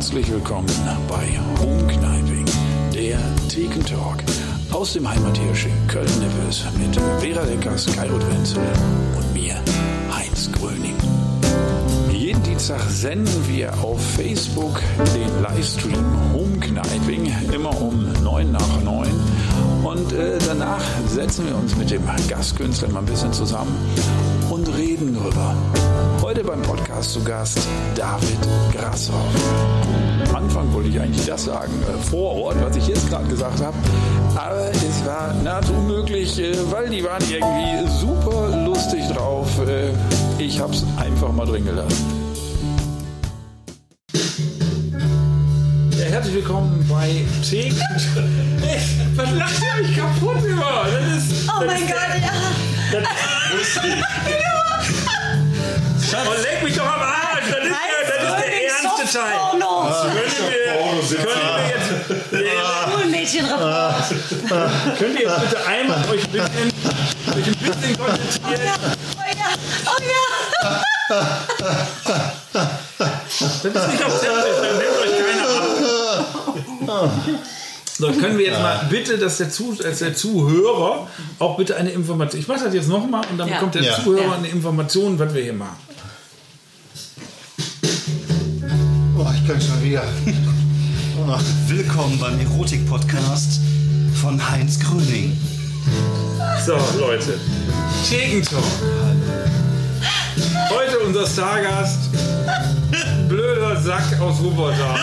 Herzlich willkommen bei Home Kniping, der Thekentalk aus dem Heimathirsch in Köln-Nippes mit Vera Leckers, Kairut Wenzel und mir, Heinz Gröning. Jeden Dienstag senden wir auf Facebook den Livestream Home Kniping immer um 9 nach 9 und äh, danach setzen wir uns mit dem Gastkünstler mal ein bisschen zusammen und reden drüber. Heute beim Podcast zu Gast David Grashoff. Am Anfang wollte ich eigentlich das sagen, äh, vor Ort, was ich jetzt gerade gesagt habe. Aber es war nahezu unmöglich, äh, weil die waren irgendwie super lustig drauf. Äh, ich habe es einfach mal drin gelassen. Ja, herzlich willkommen bei Tee. Was lacht ihr mich kaputt über? Das ist, Oh das mein ist Gott, ja. Der, oh, leck mich doch am Arsch! Das ist, ja, das ist der ernste Teil. Pornos. Können wir, können wir jetzt, Schulmädchenreport. könnt ihr jetzt bitte einmal euch ein bisschen, euch ein bisschen konzentrieren? Oh ja, oh ja. Das ist nicht auf Zettel, dann nehmt euch keiner ab. So, können wir jetzt mal bitte, dass der, Zu, dass der Zuhörer auch bitte eine Information. Ich mache das jetzt nochmal und dann Ja. bekommt der Ja. Zuhörer Ja. eine Information, was wir hier machen. Ich kann schon wieder. Willkommen beim Erotik-Podcast von Heinz Gröning. So, Leute. Thekentalk. Heute unser Stargast. Blöder Sack aus Wuppertal.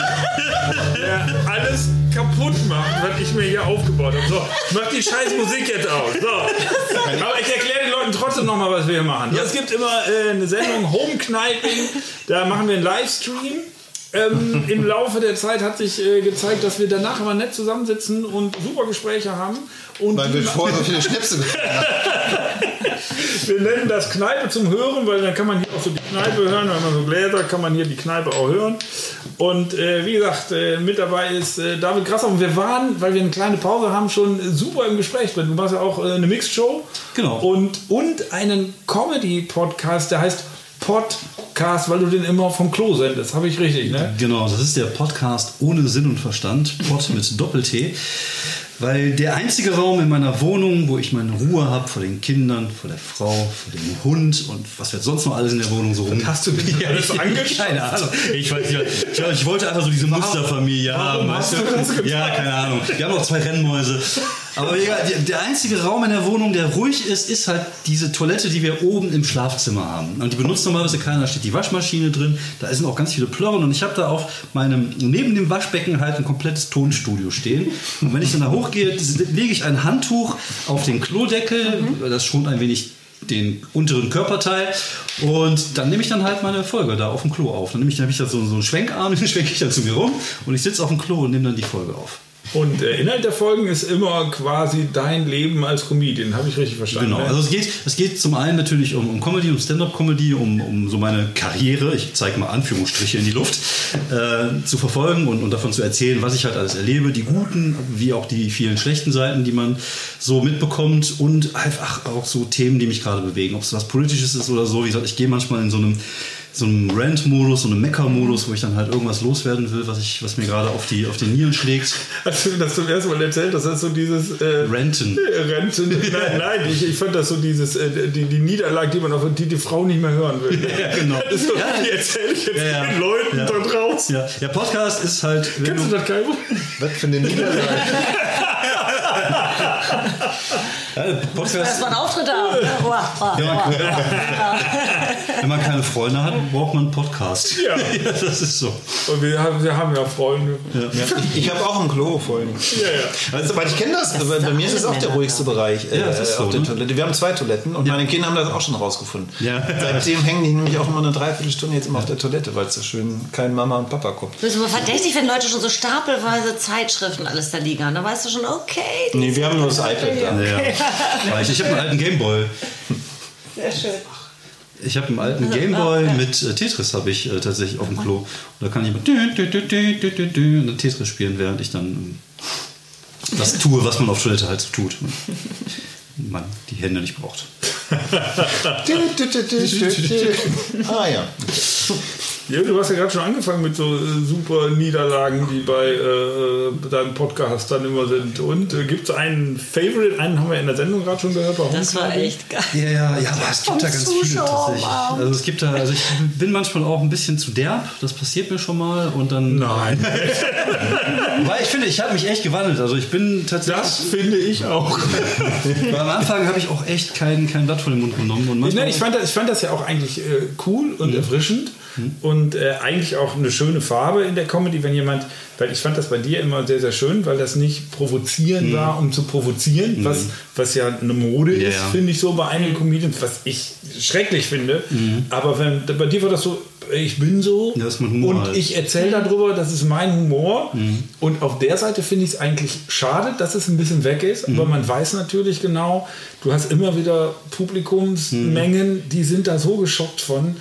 Der alles kaputt macht, was ich mir hier aufgebaut habe. So, ich mach die scheiß Musik jetzt aus. So. Aber ich erkläre den Leuten trotzdem nochmal, was wir hier machen. Es gibt immer äh, eine Sendung Home Kniping. Da machen wir einen Livestream. Ähm, Im Laufe der Zeit hat sich äh, gezeigt, dass wir danach immer nett zusammensitzen und super Gespräche haben. Und Weil wir vorher so viele haben. wir nennen das Kneipe zum Hören, weil dann kann man hier auch so die Kneipe hören. Wenn man so Gläser, kann man hier die Kneipe auch hören. Und äh, wie gesagt, äh, mit dabei ist äh, David Grasser. Und wir waren, weil wir eine kleine Pause haben, schon super im Gespräch. Du machst ja auch äh, eine Mixed-Show. Genau. Und, und einen Comedy-Podcast, der heißt Podcast, weil du den immer vom Klo sendest. Habe ich richtig, ne? Genau, das ist der Podcast ohne Sinn und Verstand, Pod mit Doppel-T. Weil der einzige Raum in meiner Wohnung, wo ich meine Ruhe habe vor den Kindern, vor der Frau, vor dem Hund und was wird sonst noch alles in der Wohnung so rum. hast du denn ja, alles ich, angeschaut? Keine Ahnung. Ich, weiß, ich, ich, ich wollte einfach so diese Musterfamilie haben. hast du das getan? Ja, keine Ahnung. Wir haben noch zwei Rennmäuse. Aber egal, der, einzige Raum in der Wohnung, der ruhig ist, ist halt diese Toilette, die wir oben im Schlafzimmer haben. Und die benutzt normalerweise keiner. Da steht die Waschmaschine drin. Da sind auch ganz viele Plörren. Und ich habe da auf meinem, neben dem Waschbecken halt ein komplettes Tonstudio stehen. Und wenn ich dann da hochgehe, lege ich ein Handtuch auf den Klodeckel. Das schont ein wenig den unteren Körperteil und dann nehme ich dann halt meine Folge da auf dem Klo auf. Dann nehme ich, dann habe ich da so, so einen Schwenkarm, den schwenke ich dann zu mir rum und ich sitze auf dem Klo und nehme dann die Folge auf. Und der Inhalt der Folgen ist immer quasi dein Leben als Comedian. Habe ich richtig verstanden? Genau, ne? also es geht, es geht zum einen natürlich um, um Comedy, um Stand-up-Comedy, um, um so meine Karriere, ich zeige mal Anführungsstriche in die Luft, äh, zu verfolgen und, und davon zu erzählen, was ich halt alles erlebe, die guten wie auch die vielen schlechten Seiten, die man so mitbekommt und einfach auch so Themen, die mich gerade bewegen, ob es was Politisches ist oder so. Wie gesagt, ich gehe manchmal in so einem so einem Rant-Modus, so einem Mecker-Modus, wo ich dann halt irgendwas loswerden will, was, ich, was mir gerade auf die, auf die Nieren schlägt. Hast du das zum ersten Mal erzählt? Das ist so dieses. Äh, Renten. Renten. Nein, nein ich, ich fand das so dieses, äh, die, die Niederlage, die man auf die die Frau nicht mehr hören will. Ja, genau. Das ist so, Ja, die erzähle ich jetzt Ja, ja. den Leuten Ja. da draußen. Ja, ja, Podcast ist halt. Kennst du das, Kairo? Was für eine Niederlage. Ja, Podcast, Erstmal einen Auftritt haben. ne? Ja, uah. wenn man keine Freunde hat, braucht man einen Podcast. Ja. das ist so. Und wir haben, wir haben ja Freunde. Ja, ich habe auch ein Klo vorhin. Ja, ja. Also, weil ich kenne das, bei, bei mir ist es auch der ruhigste Bereich äh, Ja, das ist so, auf der ne? Toilette. Wir haben zwei Toiletten und meine Kinder haben das auch schon rausgefunden. Ja. Seitdem hängen die nämlich auch immer eine Dreiviertelstunde jetzt immer auf der Toilette, weil es so schön kein Mama und Papa kommt. Du bist immer verdächtig, wenn Leute schon so stapelweise Zeitschriften alles da liegen haben. Da weißt du schon, okay. Nee, wir haben nur das iPad da. Ja. Weil Ich, ich habe einen alten Gameboy. Sehr schön. Ich habe einen alten Gameboy mit äh, Tetris habe ich äh, tatsächlich auf dem Klo. Und da kann ich immer und Tetris spielen, während ich dann ähm, das tue, was man auf Toilette halt so tut. Man die Hände nicht braucht. ah ja. Ja, du hast ja gerade schon angefangen mit so äh, super Niederlagen, die bei äh, deinem Podcast dann immer sind. Und äh, gibt es einen Favorite? Einen haben wir in der Sendung gerade schon gehört. Warum Das war echt geil. Ja, ja, ja, aber es gibt da ganz viele tatsächlich. Also es gibt da, also ich bin manchmal auch ein bisschen zu derb, das passiert mir schon mal und dann. Nein, Weil ich finde, ich habe mich echt gewandelt. Also ich bin tatsächlich. das finde ich auch. Weil am Anfang habe ich auch echt kein, kein Blatt vor den Mund genommen. Und manchmal, Nein, ich, fand das, ich fand das ja auch eigentlich äh, cool und erfrischend und äh, eigentlich auch eine schöne Farbe in der Comedy, wenn jemand, weil ich fand das bei dir immer sehr, sehr schön, weil das nicht provozieren war, um zu provozieren, was, was ja eine Mode Ja, ist, ja. finde ich so bei einigen Comedians, was ich schrecklich finde. Aber wenn, bei dir war das so, ich bin so und halt. ich erzähle darüber, das ist mein Humor. Und auf der Seite finde ich es eigentlich schade, dass es ein bisschen weg ist, aber man weiß natürlich genau, du hast immer wieder Publikumsmengen, die sind da so geschockt von,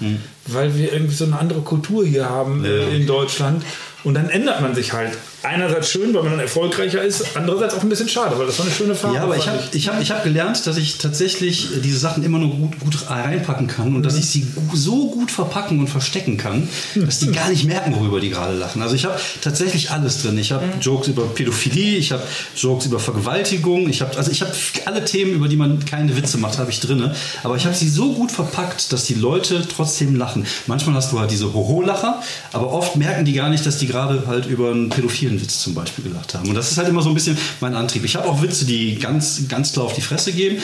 weil wir irgendwie so eine andere Kultur hier haben äh, in Deutschland. Und dann ändert man sich halt. Einerseits schön, weil man dann erfolgreicher ist, andererseits auch ein bisschen schade, weil das war eine schöne Farbe. Ja, aber ich habe ich hab, ich hab gelernt, dass ich tatsächlich diese Sachen immer nur gut, gut reinpacken kann und dass ich sie so gut verpacken und verstecken kann, dass die gar nicht merken, worüber die gerade lachen. Also ich habe tatsächlich alles drin. Ich habe Jokes über Pädophilie, ich habe Jokes über Vergewaltigung, ich habe also ich habe alle Themen, über die man keine Witze macht, habe ich drin. Aber ich habe sie so gut verpackt, dass die Leute trotzdem lachen. Manchmal hast du halt diese Hoho-Lacher, aber oft merken die gar nicht, dass die gerade halt über einen pädophilen Witz zum Beispiel gelacht haben. Und das ist halt immer so ein bisschen mein Antrieb. Ich habe auch Witze, die ganz, ganz klar auf die Fresse geben.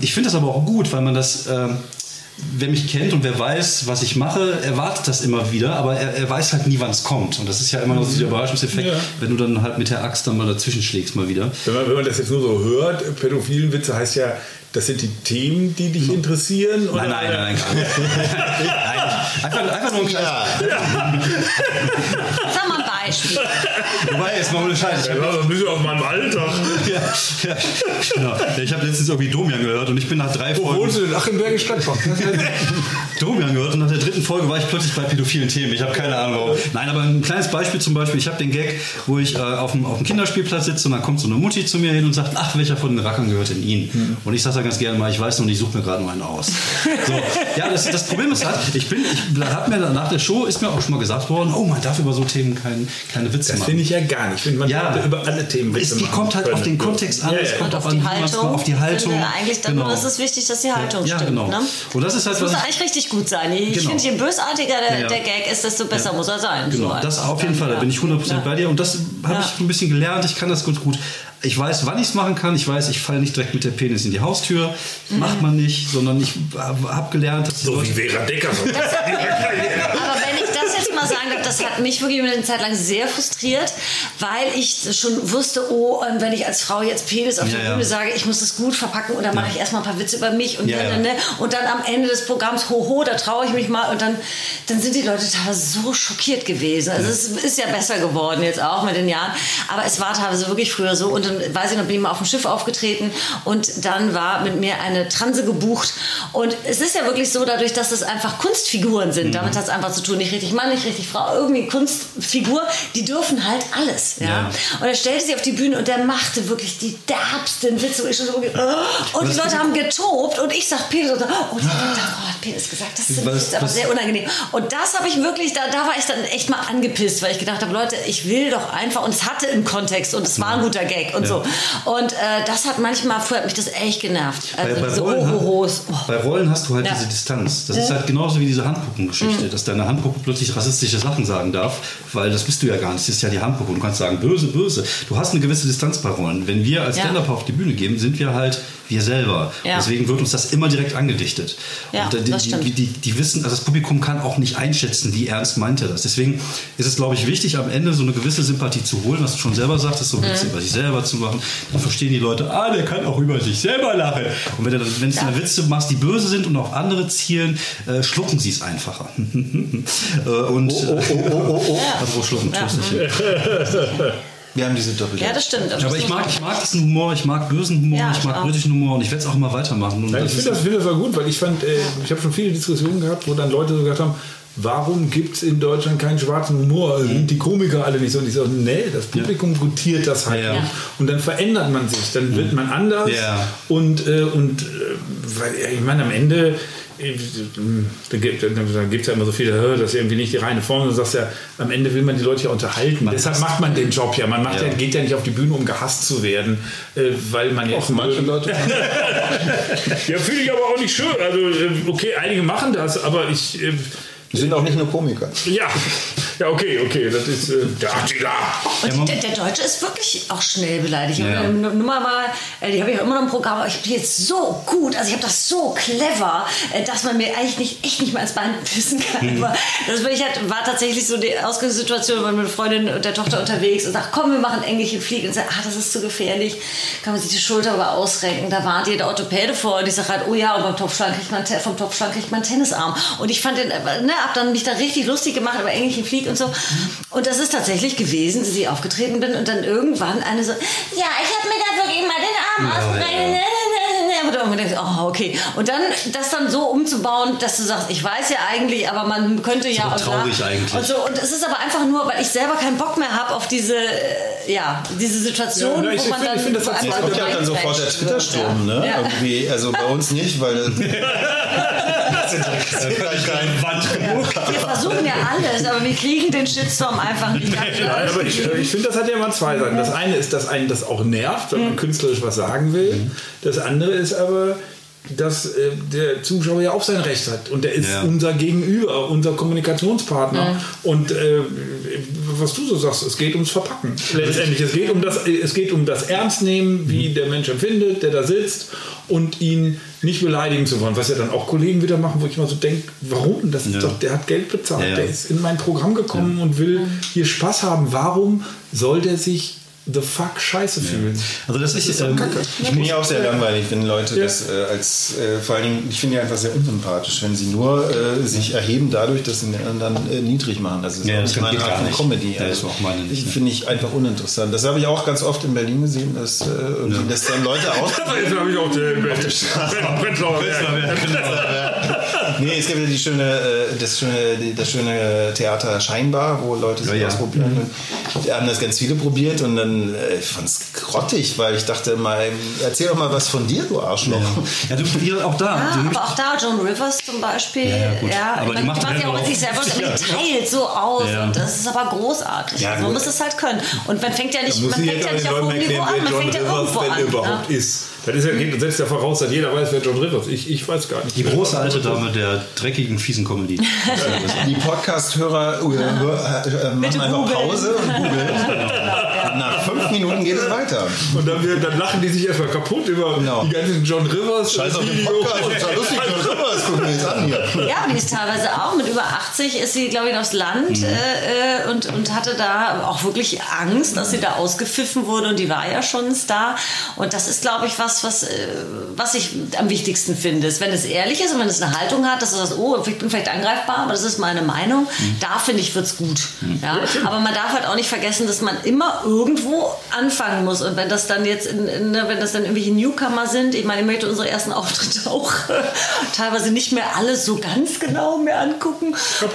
Ich finde das aber auch gut, weil man das. ähm, Wer mich kennt und wer weiß, was ich mache, erwartet das immer wieder, aber er, er weiß halt nie, wann es kommt. Und das ist ja immer noch so dieser Überraschungseffekt, Ja. wenn du dann halt mit der Axt dann mal dazwischen schlägst mal wieder. Wenn man, wenn man das jetzt nur so hört, pädophilen Witze heißt ja, das sind die Themen, die dich interessieren. Oder? Nein, nein, nein, nein, gar nicht. nein. Einfach, einfach nur ein kleines. Sag mal Beispiel. Wobei, jetzt mal ohne Scheiß. Ja, das ist ein bisschen auf meinem Alltag. Ja, ja, genau. Ich habe letztens irgendwie Domian gehört und ich bin nach drei Wo Folgen wohnst du denn? Ach, im Bergisch Gladbach. Domian gehört und nach der dritten Folge war ich plötzlich bei pädophilen Themen. Ich habe keine Ahnung warum. Nein, aber ein kleines Beispiel zum Beispiel. Ich habe den Gag, wo ich äh, auf, dem, auf dem Kinderspielplatz sitze und dann kommt so eine Mutti zu mir hin und sagt, ach, welcher von den Rackern gehört in ihn? Und ich sage da ganz gerne mal, ich weiß noch nicht, ich suche mir gerade nur einen aus. So. Ja, das, das Problem ist halt, ich bin, ich habe mir nach der Show, ist mir auch schon mal gesagt worden, oh, man darf über so Themen kein, keine Witze Das machen. finde ich ja gar nicht. Ich finde, man Ja. sollte über alle Themen es Witze die machen kommt halt auf den Kontext an, Ja, es kommt auf an, die Haltung. auf die Haltung. Finde eigentlich dann Genau. ist es wichtig, dass die Haltung Ja, stimmt. genau. Ne? Und das ist halt Das muss eigentlich richtig gut sein. Je, Genau. Ich finde, je bösartiger der, der Gag ist, desto besser muss er sein. Genau, So das auf jeden Fall, da bin ich 100% Ja. bei dir. Und das habe ich ein bisschen gelernt, ich kann das ganz gut. Ich weiß, wann ich es machen kann. Ich weiß, ich falle nicht direkt mit der Penis in die Haustür. Macht man nicht, sondern ich habe gelernt, dass So wie Vera Decker. So. Aber wenn ich das jetzt mal sagen darf, das hat mich wirklich eine Zeit lang sehr frustriert, weil ich schon wusste, oh, ähm, wenn ich als Frau jetzt Penis auf Ja, der ja. Bühne sage, ich muss das gut verpacken und dann mache ich erstmal ein paar Witze über mich und, Ja, dann, ja. ne, und dann am Ende des Programms, hoho, da traue ich mich mal und dann, dann sind die Leute teilweise so schockiert gewesen. Also es ist ja besser geworden jetzt auch mit den Jahren, aber es war teilweise wirklich früher so und dann weiß ich noch, bin ich mal auf dem Schiff aufgetreten und dann war mit mir eine Transe gebucht und es ist ja wirklich so, dadurch, dass es einfach Kunstfiguren sind, damit hat es einfach zu tun, nicht richtig Mann, nicht richtig Frau, irgendwie Kunstfigur, die dürfen halt alles. Ja? Ja. Und er stellte sich auf die Bühne und der machte wirklich die derbsten Witze. Und, ich so, oh, und die Leute haben getobt und ich sag und so, oh, die Frau hat Penis gesagt. Das ist, Was- aber was- sehr unangenehm. Und das habe ich wirklich, da, da war ich dann echt mal angepisst, weil ich gedacht habe, Leute, ich will doch einfach, und es hatte einen Kontext und es war ein guter Gag und so. Und äh, das hat manchmal, früher hat mich das echt genervt. Also bei, bei, diese Rollen, Ohohos. ha- bei Rollen hast du halt Ja. diese Distanz. Das ist halt genauso wie diese Handpuppengeschichte, dass deine Handpuppe plötzlich rassistische Sachen sagen darf, weil das bist du ja gar nicht. Das ist ja die Handpuppe. Du kannst sagen, böse, böse. Du hast eine gewisse Distanz bei Rollen. Wenn wir als Ja. Stand-Up auf die Bühne gehen, sind wir halt wir selber. Ja. Deswegen wird uns das immer direkt angedichtet. Ja, Und, äh, die, das stimmt. die, die, die wissen, also das Publikum kann auch nicht einschätzen, wie ernst meint er das. Deswegen ist es, glaube ich, wichtig, am Ende so eine gewisse Sympathie zu holen, was du schon selber sagtest, so ein Mhm. bisschen über sich selber zu machen. Dann verstehen die Leute, ah, der kann auch über sich selber lachen. Und wenn du dann- wenn du eine Witze machst, die böse sind und auf andere zielen, äh, schlucken sie es einfacher. äh, und oh, oh, oh, oh, schlucken, Ja. tu's nicht. Wir haben diese Doppel. Ja, das stimmt. Das Aber ich mag, ich mag diesen Humor, ich mag bösen Humor, Ja, ich mag britischen Humor und ich werde es auch immer weitermachen. Das ich finde das, finde das war gut, weil ich fand, äh, ich habe schon viele Diskussionen gehabt, wo dann Leute so gesagt haben, warum gibt es in Deutschland keinen schwarzen Humor? Sind die Komiker alle nicht so? Und ich so, nee, das Publikum gutiert das halt Ja. nicht. Und dann verändert man sich, dann wird man anders. Ja. Und, äh, und äh, ich meine, am Ende da gibt es ja immer so viele, "Hä, das ist irgendwie nicht die reine Form. Du sagst ja, am Ende will man die Leute ja unterhalten. Deshalb macht man den Job ja. Man macht ja. Ja. geht ja nicht auf die Bühne, um gehasst zu werden, äh, weil man jetzt Auch manche Leute ja, fühle ich aber auch nicht schön. Also, äh, okay, einige machen das, aber ich. Äh, sind auch nicht nur Komiker. Ja, ja, okay, okay, das ist äh, der Attila. Und der, der Deutsche ist wirklich auch schnell beleidigt. Ich Ja. habe eine Nummer mal, äh, die habe ich auch immer noch im Programm, aber ich bin jetzt so gut, also ich habe das so clever, äh, dass man mir eigentlich nicht, echt nicht mehr ans Bein pissen kann. Mhm. Aber Das war, ich halt, war tatsächlich so die Ausgangssituation, war meine Freundin und der Tochter unterwegs und sagt, komm, wir machen englische Fliegen. Und sagt, ah, das ist zu gefährlich, kann man sich die Schulter aber ausrenken. Da warnt ihr der Orthopäde vor und ich sage halt, oh ja, und beim Topfschlag kriegt man, Te- vom Topfschlag kriegt man einen Tennisarm. Und ich fand den, äh, ne, hab dann mich da richtig lustig gemacht über englischen Flieg und so. Und das ist tatsächlich gewesen, dass ich aufgetreten bin und dann irgendwann eine so, ja, ich habe mir da wirklich mal den Arm ausgerenkt. Und dann denkst, oh, okay. Und dann das dann so umzubauen, dass du sagst, ich weiß ja eigentlich, aber man könnte ja bla. traurig eigentlich. Und, so, und es ist aber einfach nur, weil ich selber keinen Bock mehr habe auf diese, äh, ja, diese Situation, Ja, ich wo man finde- dann ich finde, das hat ja dann sofort der Twitter-Sturm, ja. ne? Ja. Irgendwie, also bei uns nicht, weil sind halt kein Wand Wir versuchen ja alles, aber wir kriegen den Shitstorm einfach nicht. Nein, aber ich, ich finde, das hat ja immer zwei Seiten. Das eine ist, dass einen das auch nervt, wenn man künstlerisch was sagen will. Das andere ist aber, dass äh, der Zuschauer ja auch sein Recht hat. Und der ist Ja. unser Gegenüber, unser Kommunikationspartner. Und äh, was du so sagst, es geht ums Verpacken. Letztendlich, es geht um das, es geht um das Ernstnehmen, wie der Mensch empfindet, der da sitzt und ihn nicht beleidigen zu wollen. Was ja dann auch Kollegen wieder machen, wo ich mal so denke, warum? Das ist Ja. doch, der hat Geld bezahlt, Ja, ja. der ist in mein Programm gekommen und will hier Spaß haben. Warum soll der sich the fuck scheiße fühlen? Also das, ist, ist ähm, Kacke. Ich finde ja auch sehr langweilig, wenn Leute Ja. das äh, als, äh, vor allen Dingen, ich finde ja einfach sehr unsympathisch, wenn sie nur äh, sich erheben dadurch, dass sie den anderen äh, niedrig machen. Das ist Ja, auch das meine Art von. Comedy. Ja, das ist auch meine nicht, ich ne. finde ich einfach uninteressant. Das habe ich auch ganz oft in Berlin gesehen, dass äh, lässt dann Leute aus. Jetzt habe ich auch den Prenzlauer nee, es gibt ja die schöne, äh, das, schöne, das schöne Theater Scheinbar, wo Leute sich Ja, ja. ausprobieren. Und haben das ganz viele probiert und dann äh, ich fand es grottig, weil ich dachte mal, erzähl doch mal was von dir, du Arschloch. ja, du, hier auch da. Ja, du, aber auch da, Joan Rivers zum Beispiel, Ja, ja, gut. ja, Aber ich die macht die macht halt ja auch mit sich selber, aber Ja. die teilt so aus Ja. und das ist aber großartig. Ja, man muss es halt können. Und man fängt ja nicht, man fängt ja nicht auf hohem Niveau an, man John fängt ja irgendwo an. überhaupt ist. Das ist ja, geht- setzt ja voraus, dass jeder weiß, wer John Rivers ist. Ich, ich weiß gar nicht. die große alte Dame der dreckigen, fiesen Comedy. Die Podcast-Hörer äh, hör- äh, machen Bitte einfach. Pause und googeln. Und nach Minuten geht es weiter. Und dann, wir- dann lachen die sich erstmal kaputt über Genau. die ganzen John Rivers. Scheiß auf den. Podcast, das ist ja lustig, John Rivers, guck mir das an hier. Ja, und die ist teilweise auch mit über 80 ist sie, glaube ich, aufs Land äh, äh, und, und hatte da auch wirklich Angst, dass sie da ausgepfiffen wurde und die war ja schon ein Star. Und das ist, glaube ich, was, was, äh, was ich am wichtigsten finde. Ist, wenn es ehrlich ist und wenn es eine Haltung hat, dass du sagst, oh, ich bin vielleicht angreifbar, aber das ist meine Meinung, da finde ich, wird es gut. Ja? Aber man darf halt auch nicht vergessen, dass man immer irgendwo anfangen muss. Und wenn das dann jetzt, in, in, ne, wenn das dann irgendwelche Newcomer sind, ich meine, ich möchte unsere ersten Auftritte auch äh, teilweise nicht mehr alles so ganz genau mehr angucken. Ich hab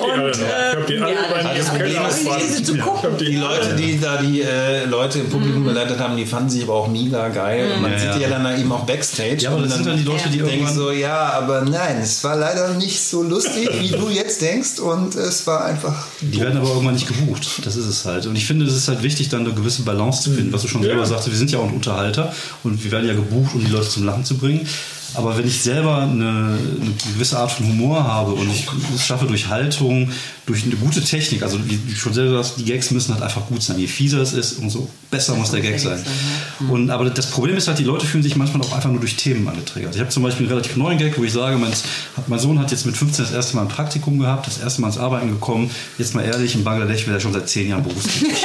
die Leute, die da die äh, Leute im Publikum geleitet haben, die fanden sich aber auch mega geil. Und man Ja, sieht ja. die ja dann da eben auch Backstage. Ja, aber und das sind dann die Leute, die denke ich irgendwann... so, ja, aber nein, es war leider nicht so lustig, wie du jetzt denkst. Und es war einfach. Die werden aber irgendwann nicht gebucht. Das ist es halt. Und ich finde, es ist halt wichtig, dann eine gewisse Balance zu finden, was du schon selber sagst. Wir sind ja auch ein Unterhalter und wir werden ja gebucht, um die Leute zum Lachen zu bringen. Aber wenn ich selber eine, eine gewisse Art von Humor habe und ich es schaffe durch Haltung, durch eine gute Technik, also wie du schon selber sagst, die Gags müssen halt einfach gut sein. Je fieser es ist, umso besser muss der Gag sein. Und, aber das Problem ist halt, die Leute fühlen sich manchmal auch einfach nur durch Themen angetriggert. Ich habe zum Beispiel einen relativ neuen Gag, wo ich sage, mein, mein Sohn hat jetzt mit 15 das erste Mal ein Praktikum gehabt, das erste Mal ins Arbeiten gekommen. Jetzt mal ehrlich, in Bangladesch wäre er schon seit 10 Jahren berufstätig.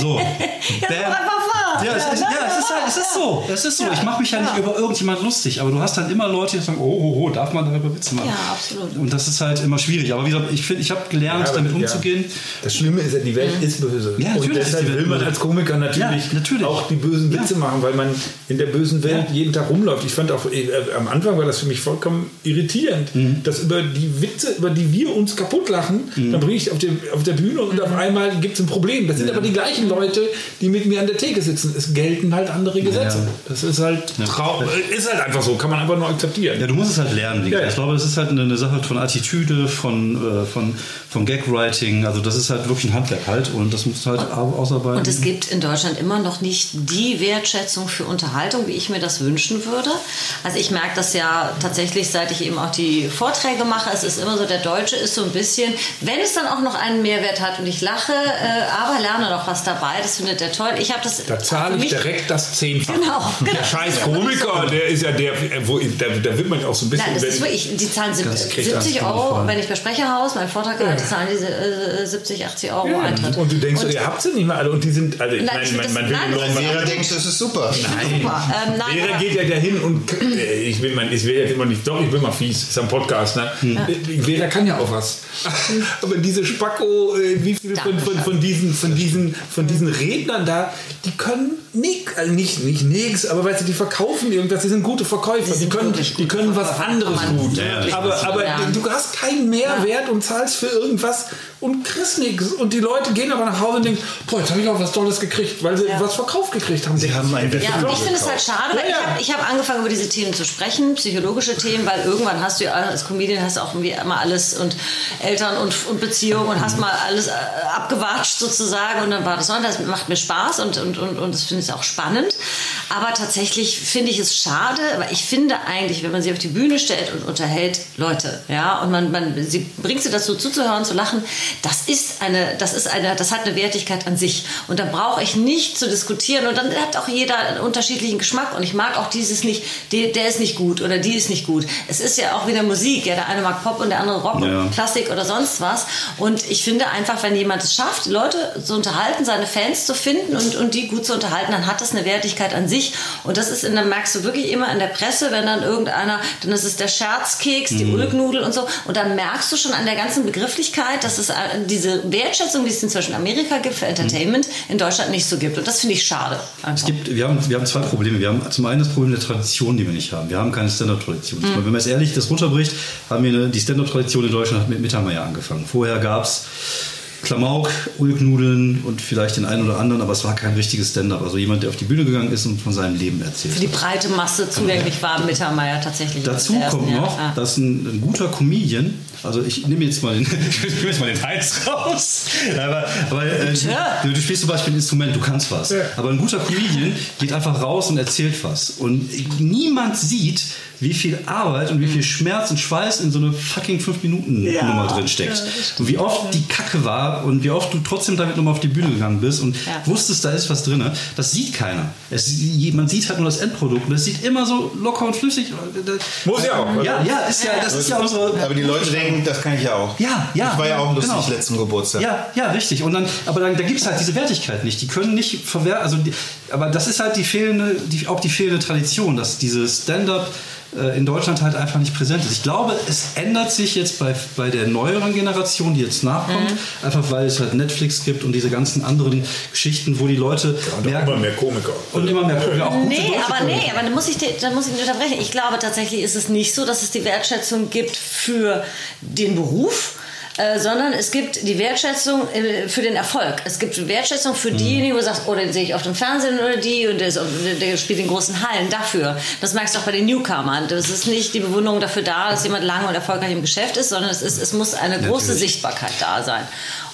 So. Bam. Ja, es ist, ja, es ist, halt, es ist so. Es ist so. Ich mache mich ja nicht über irgendjemand lustig, aber du hast dann immer Leute, die sagen, oh, oh, oh, darf man darüber Witze machen? Ja, absolut. Und das ist halt immer schwierig. Aber wie gesagt, ich, find, ich habe gelernt, damit ja. umzugehen. Das Schlimme ist ja, die Welt ist böse. Ja, und natürlich ist deshalb will man als Komiker natürlich, Ja, natürlich. auch die bösen Witze machen, weil man in der bösen Welt Ja. jeden Tag rumläuft. Ich fand auch, äh, am Anfang war das für mich vollkommen irritierend, Mhm. dass über die Witze, über die wir uns kaputt lachen, Mhm. dann bringe ich auf, dem, auf der Bühne und auf einmal gibt es ein Problem. Das sind aber die gleichen Leute, die mit mir an der Theke sitzen. Sitzen, es gelten halt andere Gesetze. Ja. Das ist halt, trau ist halt einfach so, kann man einfach nur akzeptieren. Ja, du musst es halt lernen. Wie Ja, ja. Ich glaube, das ist halt eine, Sache von Attitüde, von, äh, von, von Gagwriting. Also das ist halt wirklich ein Handwerk halt und das musst du halt au- ausarbeiten. Und es gibt in Deutschland immer noch nicht die Wertschätzung für Unterhaltung, wie ich mir das wünschen würde. Also ich merke das ja tatsächlich, seit ich eben auch die Vorträge mache. Es ist immer so, der Deutsche ist so ein bisschen, wenn es dann auch noch einen Mehrwert hat und ich lache, äh, aber lerne noch was dabei, das findet er toll. Ich habe das. Da zahle ich direkt das Zehnfache. Genau, genau. Der scheiß Komiker, der ist ja der, wo, da, da wird man ja auch so ein bisschen. Nein, das ist wirklich, die zahlen sieb- Das kriegt 70 Angst, Euro, wenn ich bei Sprecherhaus meinen Vortrag halte, zahlen diese äh, 70, 80 Euro ja, Eintritt. und du denkst, Und- ihr habt sie nicht mehr alle und die sind, also ich Nein, man, das- man will nein, nur das ist- Vera denkt, das ist super. Nein. Super. Ähm, nein, Vera geht ja dahin und äh, ich will, man, ich will jetzt immer nicht, doch, ich bin mal fies, ist am Podcast, ne? Äh, Vera kann ja auch was. Aber diese Spacko, äh, wie viele von, von, von, diesen, von, diesen, von diesen Rednern da, die können nix, also nicht, nicht nix, aber weißt du, die verkaufen irgendwas, die sind gute Verkäufer, die, sind können, die können was anderes gut. wirklich aber aber du hast keinen Mehrwert und zahlst für irgendwas und kriegst nichts. Und die Leute gehen aber nach Hause und denken, boah, jetzt habe ich auch was Tolles gekriegt, weil sie Ja. was verkauft gekriegt haben. Sie haben ein Ja, und ich finde es halt schade, weil Ja, ja. ich habe hab angefangen, über diese Themen zu sprechen, psychologische Themen, weil irgendwann hast du ja als Comedian hast du auch irgendwie immer alles und Eltern und, und Beziehungen und hast mal alles äh, abgewatscht sozusagen und dann war das das macht mir Spaß und, und, und, und das finde ich auch spannend. Aber tatsächlich finde ich es schade, weil ich finde eigentlich, wenn man sie auf die Bühne stellt und unterhält Leute, ja, und man, man sie bringt sie dazu zuzuhören, zu lachen, das ist eine, das ist eine, das hat eine Wertigkeit an sich. Und da brauche ich nicht zu diskutieren. Und dann hat auch jeder einen unterschiedlichen Geschmack. Und ich mag auch dieses nicht, der, der ist nicht gut oder die ist nicht gut. Es ist ja auch wieder Musik. Ja, der eine mag Pop und der andere Rock Ja. und Klassik oder sonst was. Und ich finde einfach, wenn jemand es schafft, Leute zu unterhalten, seine Fans zu finden und, und die gut zu unterhalten, dann hat das eine Wertigkeit an sich. Und das ist, in, dann merkst du wirklich immer in der Presse, wenn dann irgendeiner, dann ist es der Scherzkeks, die Ulknudel und so. Und dann merkst du schon an der ganzen Begrifflichkeit, dass es diese Wertschätzung, die es inzwischen in Amerika gibt für Entertainment, in Deutschland nicht so gibt. Und das finde ich schade. Es gibt, wir, haben, wir haben zwei Probleme. Wir haben zum einen das Problem der Tradition, die wir nicht haben. Wir haben keine Stand-Up-Tradition. Mhm. Wenn man es ehrlich das runterbricht, haben wir eine, die Stand-Up-Tradition in Deutschland hat mit Mittermeier angefangen. Vorher gab es Klamauk, Ulknudeln und vielleicht den einen oder anderen, aber es war kein richtiges Stand-Up. Also jemand, der auf die Bühne gegangen ist und von seinem Leben erzählt. Für die breite Masse zugänglich war Mittermeier tatsächlich. Dazu kommt noch, Ja. dass ein, ein guter Comedian, also ich nehme jetzt mal den, ich nehme jetzt mal den Heinz raus, aber, aber äh, du, du spielst zum Beispiel ein Instrument, du kannst was. Aber ein guter Comedian geht einfach raus und erzählt was. Und niemand sieht, wie viel Arbeit und wie viel Schmerz und Schweiß in so eine fucking 5-Minuten-Nummer drin steckt. Und wie oft die Kacke war und wie oft du trotzdem damit nochmal auf die Bühne gegangen bist und Ja. wusstest, da ist was drin. Das sieht keiner. Es, man sieht halt nur das Endprodukt und das sieht immer so locker und flüssig. Muss ja auch. Ja, ja, ist ja, das ist ja unsere. Aber die Leute denken, das kann ich ja auch. Ja, ja. Ich war ja auch lustig genau. letzten Geburtstag. Ja, ja, richtig. Und dann, aber dann, da gibt es halt diese Wertigkeit nicht. Die können nicht verwehren. Also, die, aber das ist halt die fehlende, die, auch die fehlende Tradition, dass dieses Stand-up in Deutschland halt einfach nicht präsent ist. Ich glaube, es ändert sich jetzt bei, bei der neueren Generation, die jetzt nachkommt, Mhm. einfach weil es halt Netflix gibt und diese ganzen anderen Geschichten, wo die Leute Und merken, immer mehr Komiker. und immer mehr gucken, auch gute Nee, aber Komiker. nee, aber dann muss ich, dann muss ich dich unterbrechen. Ich glaube tatsächlich ist es nicht so, dass es die Wertschätzung gibt für den Beruf. Äh, sondern es gibt die Wertschätzung äh, für den Erfolg. Es gibt Wertschätzung für diejenigen, wo du sagst, oh, den sehe ich auf dem Fernsehen oder die und der, ist, der spielt in großen Hallen dafür. Das merkst du auch bei den Newcomern. Das ist nicht die Bewunderung dafür da, dass jemand lange und erfolgreich im Geschäft ist, sondern es, ist, es muss eine große Sichtbarkeit da sein.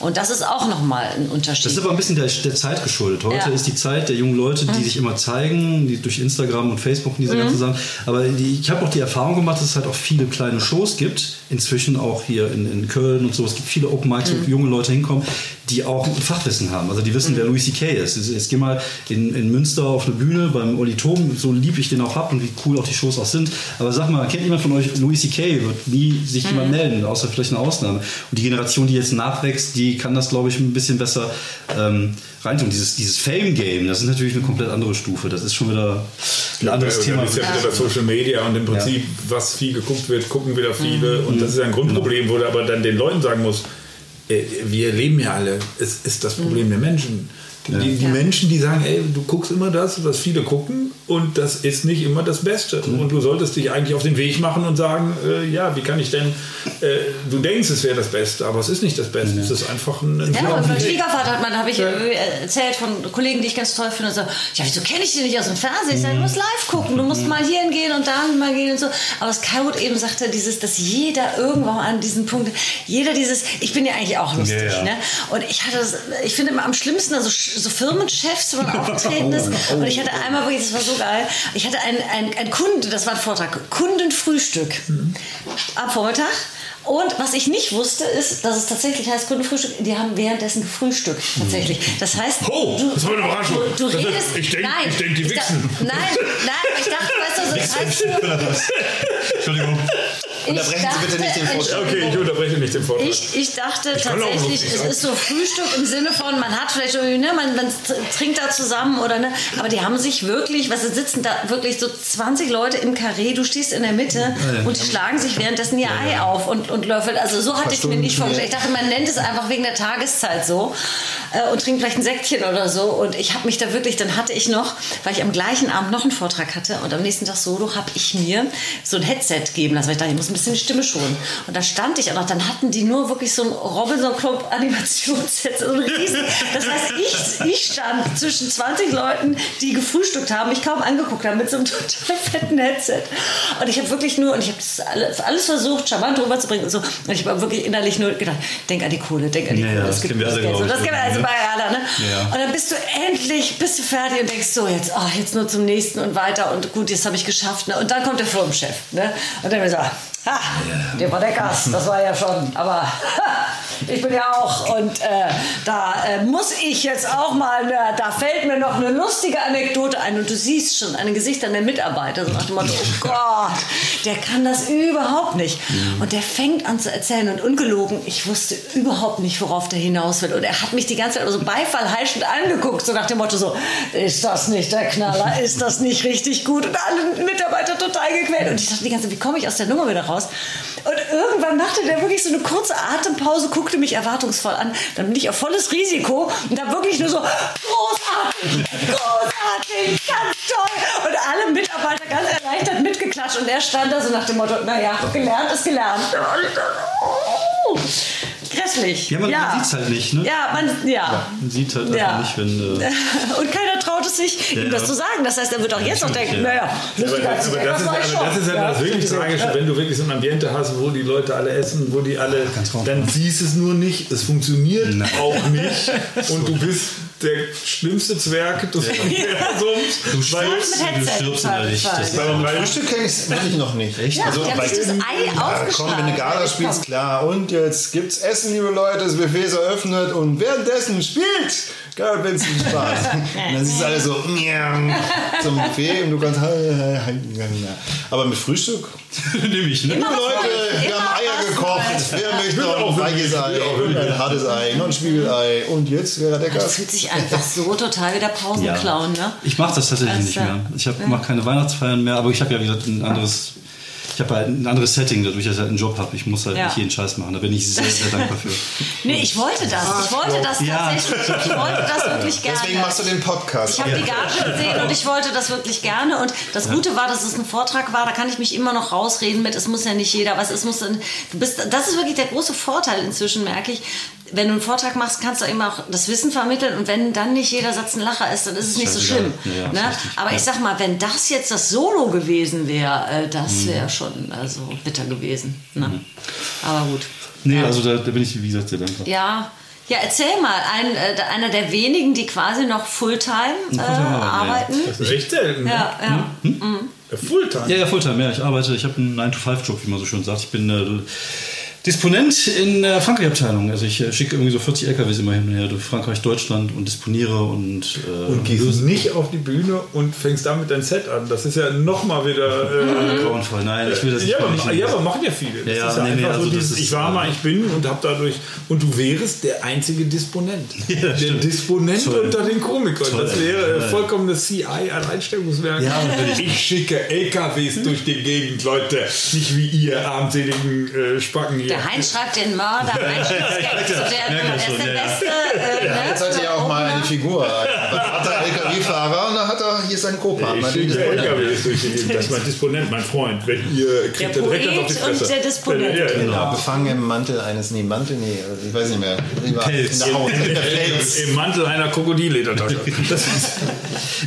Und das ist auch nochmal ein Unterschied. Das ist aber ein bisschen der, der Zeit geschuldet. Heute Ja. Mhm. ist die Zeit der jungen Leute, die sich immer zeigen, die durch Instagram und Facebook und diese ganzen Sachen. Aber die, ich habe auch die Erfahrung gemacht, dass es halt auch viele kleine Shows gibt. Inzwischen auch hier in, in Köln und so. Es gibt viele Open Mics, Mhm. wo junge Leute hinkommen, die auch ein Fachwissen haben. Also die wissen, wer Louis C.K. ist. Jetzt, geh mal in, in Münster auf eine Bühne beim Olli Thom, so lieb ich den auch hab und wie cool auch die Shows auch sind. Aber sag mal, kennt jemand von euch Louis C.K.? Wird nie sich jemand melden, außer vielleicht eine Ausnahme. Und die Generation, die jetzt nachwächst, die kann das, glaube ich, ein bisschen besser ähm, reintun. Dieses, dieses Fame-Game, das ist natürlich eine komplett andere Stufe. Das ist schon wieder ein anderes Ja, Thema. dann ist ja wieder das Social Media und im Prinzip, was viel geguckt wird, gucken wieder viele. Mhm. Und das ist ein Grundproblem, wo du aber dann den Leuten sagen musst, äh, wir leben ja alle. Es ist das Problem der Menschen. Die, die Menschen, die sagen, ey, du guckst immer das, was viele gucken und das ist nicht immer das Beste. Und du solltest dich eigentlich auf den Weg machen und sagen, äh, ja, wie kann ich denn, äh, du denkst, es wäre das Beste, aber es ist nicht das Beste. Es ist einfach ein, ein Ja, und mein. Schwiegervater hat man, habe ich äh, erzählt von Kollegen, die ich ganz toll finde, und so, ja, wieso kenne ich den nicht aus dem Fernsehen? Ich sage, du musst live gucken, du musst mal hier hingehen und da mal gehen und so. Aber was Kaiwood eben sagte, dieses, dass jeder irgendwann an diesen Punkt, jeder dieses, ich bin ja eigentlich auch lustig, Ja, ja. ne? Und ich hatte das, ich finde immer am schlimmsten, also so Firmenchefs, wenn man aufgetreten ist. Und ich hatte einmal wirklich, das war so geil, ich hatte einen, einen, einen Kunden, das war ein Vortrag, Kundenfrühstück am Vormittag. Und was ich nicht wusste, ist, dass es tatsächlich heißt Kundenfrühstück, die haben währenddessen gefrühstückt, tatsächlich. Das heißt, Oh, das war eine Überraschung. Du, du redest, ich denk- nein, ich denk, die da- wichsen. Nein, nein, aber ich dachte, weißt du, so, das heißt, Entschuldigung. Unterbrechen Sie bitte nicht den Vortrag. Okay, ich unterbreche nicht den Vortrag. Ich, ich dachte auch tatsächlich, es ist so Frühstück im Sinne von, man hat vielleicht irgendwie, ne, man, man trinkt da zusammen oder ne, aber die haben sich wirklich, was sie sitzen da wirklich so 20 Leute im Karree, du stehst in der Mitte und die schlagen sich währenddessen ihr Ei auf und, und löffeln. Also so hatte ich mir nicht vorgestellt. Ich dachte, man nennt es einfach wegen der Tageszeit so äh, und trinkt vielleicht ein Säckchen oder so. Und ich habe mich da wirklich, dann hatte ich noch, weil ich am gleichen Abend noch einen Vortrag hatte und am nächsten Tag Solo, habe ich mir so ein Headset geben lassen, weil ich dachte, ich muss ein bisschen die Stimme schonen. Und da stand ich auch noch, dann hatten die nur wirklich so ein Robinson Club Animationsset, so ein riesen. Das heißt, ich, ich stand zwischen 20 Leuten, die gefrühstückt haben, mich kaum angeguckt haben mit so einem total fetten Headset. Und ich habe wirklich nur, und ich habe alles, alles versucht, charmant rüberzubringen und so. Und ich habe wirklich innerlich nur gedacht, denk an die Kohle, denk an die Ja, Kohle. ja, das gibt kennen wir alle, das kennen wir also bei Erla, ne? Ja. Und dann bist du endlich, bist du fertig und denkst so, jetzt, oh, jetzt nur zum nächsten und weiter und gut, jetzt habe ich geschafft. Ne? Und dann kommt der Firmenchef. Ne? Und dann so, ha, der war der Gast, das war ja schon, aber ha, ich bin ja auch und äh, da äh, muss ich jetzt auch mal, ne, da fällt mir noch eine lustige Anekdote ein und du siehst schon an den Gesichtern der Mitarbeiter, so nach dem Motto, oh Gott, der kann das überhaupt nicht. Und der fängt an zu erzählen und ungelogen, ich wusste überhaupt nicht, worauf der hinaus will. Und er hat mich die ganze Zeit so beifallheischend angeguckt, so nach dem Motto so, ist das nicht der Knaller, ist das nicht richtig gut? Und alle Mitarbeiter total gequält. Und ich dachte die ganze Zeit, wie komme ich aus der Nummer wieder raus? Und irgendwann machte der wirklich so eine kurze Atempause, guckte mich erwartungsvoll an. Dann bin ich auf volles Risiko und da wirklich nur so, großartig, großartig, ganz toll. Und alle Mitarbeiter ganz erleichtert mitgeklatscht. Und er stand da so nach dem Motto, naja, gelernt ist gelernt. Oh, Grässlich. Ja, man, man sieht es halt nicht, ne? Ja, man, ja. Man sieht halt einfach Ja. nicht, wenn. Äh, Und keiner traut es sich, ihm Ja. das zu sagen. Das heißt, er wird auch jetzt noch denken, ja. naja, Aber, das, aber, das, etwas ist, aber das schon. ist ja, das wirklich. Tragische, wenn du wirklich so ein Ambiente hast, wo die Leute alle essen, wo die alle, dann siehst du es nur nicht, es funktioniert auch nicht und du bist der schlimmste Zwerg des Universums. du stirbst, du stirbst. Das, gefallen. Aber beim Frühstück kenne ich es noch nicht. Echt? Ja, Also, haben bei- das Ei Ja, aufgeschlagen. komm, wenn du Gala spielst, klar. Und jetzt gibt's Essen, liebe Leute. Das Buffet ist eröffnet und währenddessen spielt Karl Benson Spaß. und dann siehst du alle so zum Buffet und du kannst. Aber mit Frühstück? Nehme ich, ne? Immer Liebe Leute, wir haben Eier gekocht. Wer möchte auch noch ein weiches Ei und ein hartes Ei, noch ein Spiegelei. Und jetzt wäre der Das Gast. fühlt sich einfach so total wie der Pausenclown, ne? Ich mache das tatsächlich Also, nicht mehr. Ich mache keine Weihnachtsfeiern mehr, aber ich habe ja wie gesagt ein anderes. Ich habe halt ein anderes Setting, dadurch, dass ich halt einen Job habe. Ich muss halt Ja. nicht jeden Scheiß machen. Da bin ich sehr, sehr dankbar für. Nee, ich wollte das. Ich wollte das Ja. tatsächlich. Ich wollte das wirklich gerne. Deswegen machst du den Podcast. Ich habe die Gage gesehen und ich wollte das wirklich gerne. Und das Gute war, dass es ein Vortrag war. Da kann ich mich immer noch rausreden mit. Es muss ja nicht jeder was. Es muss. Du bist. Das ist wirklich der große Vorteil inzwischen, merke ich. Wenn du einen Vortrag machst, kannst du immer auch das Wissen vermitteln. Und wenn dann nicht jeder Satz ein Lacher ist, dann ist es nicht so Scheißegal. schlimm. Ja, ne? Aber Ja. ich sag mal, wenn das jetzt das Solo gewesen wäre, äh, Mhm. das wäre schon also bitter gewesen. Ne? Aber gut. Nee, Ja. also da, da bin ich, wie gesagt, sehr dankbar. Ja. Ja, erzähl mal, ein, äh, einer der wenigen, die quasi noch Fulltime äh, arbeiten, ja. Das ist echt selten. Ja, ja. Ja, Fulltime. Ja, ja, Fulltime, ja. Ich arbeite, ich habe einen 9-to-5-Job, wie man so schön sagt. Ich bin äh, Disponent in der Frankreich-Abteilung. Also ich äh, schicke irgendwie so 40 LKWs immer hin und her durch Frankreich, Deutschland und disponiere und, äh, Und gehst löse- nicht auf die Bühne und fängst damit dein Set an. Das ist ja nochmal wieder. Äh, grauenvoll. Nein, ich will das nicht ja, aber, ja, aber machen ja viele. Das Ja, ist ja nee, nee, also so das dieses, ich war mal, ich bin und habe dadurch. Und du wärst der einzige Disponent. der stimmt. Disponent Toll. unter den Komikern. Toll, das wäre ja. äh, vollkommenes CI-Alleinstellungswerk. Ja, ich schicke LKWs durch die Gegend, Leute. Nicht wie ihr armseligen äh, Spacken hier. Der Heinz schreibt den Mörder, Einstiegsgag zu werden. merke Er das ist der ja, ja. beste äh, ne? Jetzt hat er ja auch mal eine Figur. Hat er LKW-Fahrer und dann hat er hier seinen Co-Partner. Der. Das ist mein Disponent, mein Freund. Wenn ihr kriegt Der er direkt Poet auf die Fresse. und der Disponent. Ja, ja, Genau, befangen im Mantel eines, nee, Mantel, nee, ich weiß nicht mehr. Pelz. In der Haut, in der Pelz. Im Mantel einer Krokodilledertasche.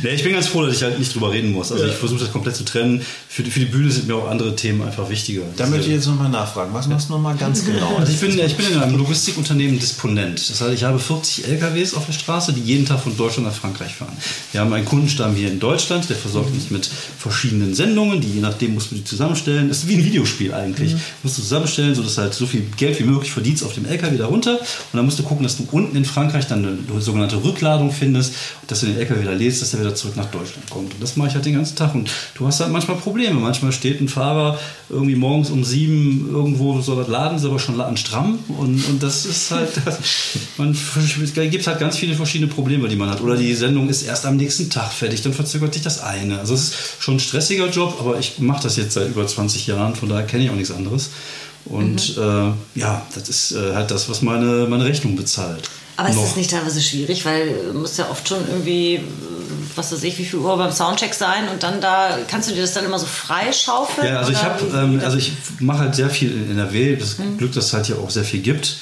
Nee, ich bin ganz froh, dass ich halt nicht drüber reden muss. Also ich versuche das komplett zu trennen. Für die, für die Bühne sind mir auch andere Themen einfach wichtiger. Da möchte ich jetzt nochmal nachfragen. Was machst du nochmal ganz genau? Also ich bin, ich bin in einem Logistikunternehmen Disponent. Das heißt, ich habe 40 LKWs auf der Straße, die jeden Tag von Deutschland nach Frankreich fahren. Wir haben einen Kundenstamm hier in Deutschland, der versorgt uns mit verschiedenen Sendungen, die je nachdem muss man die zusammenstellen. Das ist wie ein Videospiel eigentlich. Musst du zusammenstellen, sodass halt so viel Geld wie möglich verdienst auf dem LKW darunter. Und dann musst du gucken, dass du unten in Frankreich dann eine sogenannte Rückladung findest dass du den LKW wieder lädst, dass der wieder zurück nach Deutschland kommt. Und das mache ich halt den ganzen Tag. Und du hast halt manchmal Probleme. Manchmal steht ein Fahrer irgendwie morgens um sieben irgendwo soll das laden, ist aber schon ladenstramm. Und, und das ist halt, man es gibt halt ganz viele verschiedene Probleme, die man hat. Oder die Sendung ist erst am nächsten Tag fertig, dann verzögert sich das eine. Also es ist schon ein stressiger Job, aber ich mache das jetzt seit über 20 Jahren, von daher kenne ich auch nichts anderes. Und äh, ja, das ist äh, halt das, was meine, meine Rechnung bezahlt. Aber ist Noch. das nicht teilweise schwierig, weil du musst ja oft schon irgendwie, äh, was weiß ich, wie viel Uhr beim Soundcheck sein und dann da, kannst du dir das dann immer so frei schaufeln? Ja, also ich habe, ähm, also ich mache halt sehr viel in NRW. Das Mhm. Glück, dass es halt hier auch sehr viel gibt.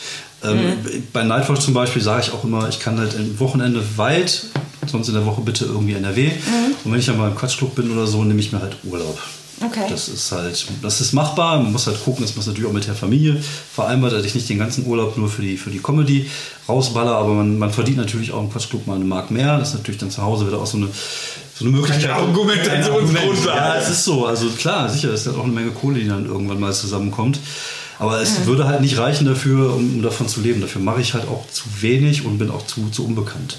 Ähm, Bei Nightwatch zum Beispiel sage ich auch immer, ich kann halt am Wochenende weit, sonst in der Woche bitte irgendwie NRW. Mhm. Und wenn ich dann mal im Quatschclub bin oder so, nehme ich mir halt Urlaub. Okay. Das ist halt, das ist machbar. Man muss halt gucken, dass man es natürlich auch mit der Familie vereinbart, dass ich nicht den ganzen Urlaub nur für die, für die Comedy rausballer, aber man, man verdient natürlich auch im Quatschclub mal eine Mark mehr. Das ist natürlich dann zu Hause wieder auch so eine, so eine Möglichkeit. Keine Argumentationsgrundlage. Ja, es ist so. Also klar, sicher, es ist auch eine Menge Kohle, die dann irgendwann mal zusammenkommt. Aber es würde halt nicht reichen dafür, um, um davon zu leben. Dafür mache ich halt auch zu wenig und bin auch zu, zu unbekannt.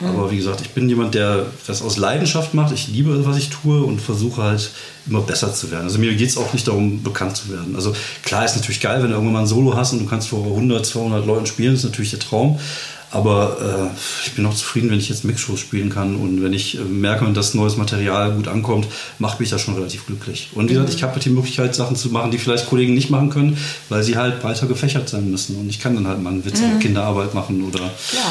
Aber wie gesagt, ich bin jemand, der das aus Leidenschaft macht. Ich liebe, was ich tue und versuche halt immer besser zu werden. Also mir geht es auch nicht darum, bekannt zu werden. Also klar ist natürlich geil, wenn du irgendwann mal ein Solo hast und du kannst vor 100, 200 Leuten spielen, das ist natürlich der Traum. Aber äh, ich bin auch zufrieden, wenn ich jetzt Mixshows spielen kann und wenn ich äh, merke, dass neues Material gut ankommt, macht mich das schon relativ glücklich. Und wie gesagt, ich habe halt die Möglichkeit, Sachen zu machen, die vielleicht Kollegen nicht machen können, weil sie halt breiter gefächert sein müssen. Und ich kann dann halt mal einen Witz über Kinderarbeit machen oder ja,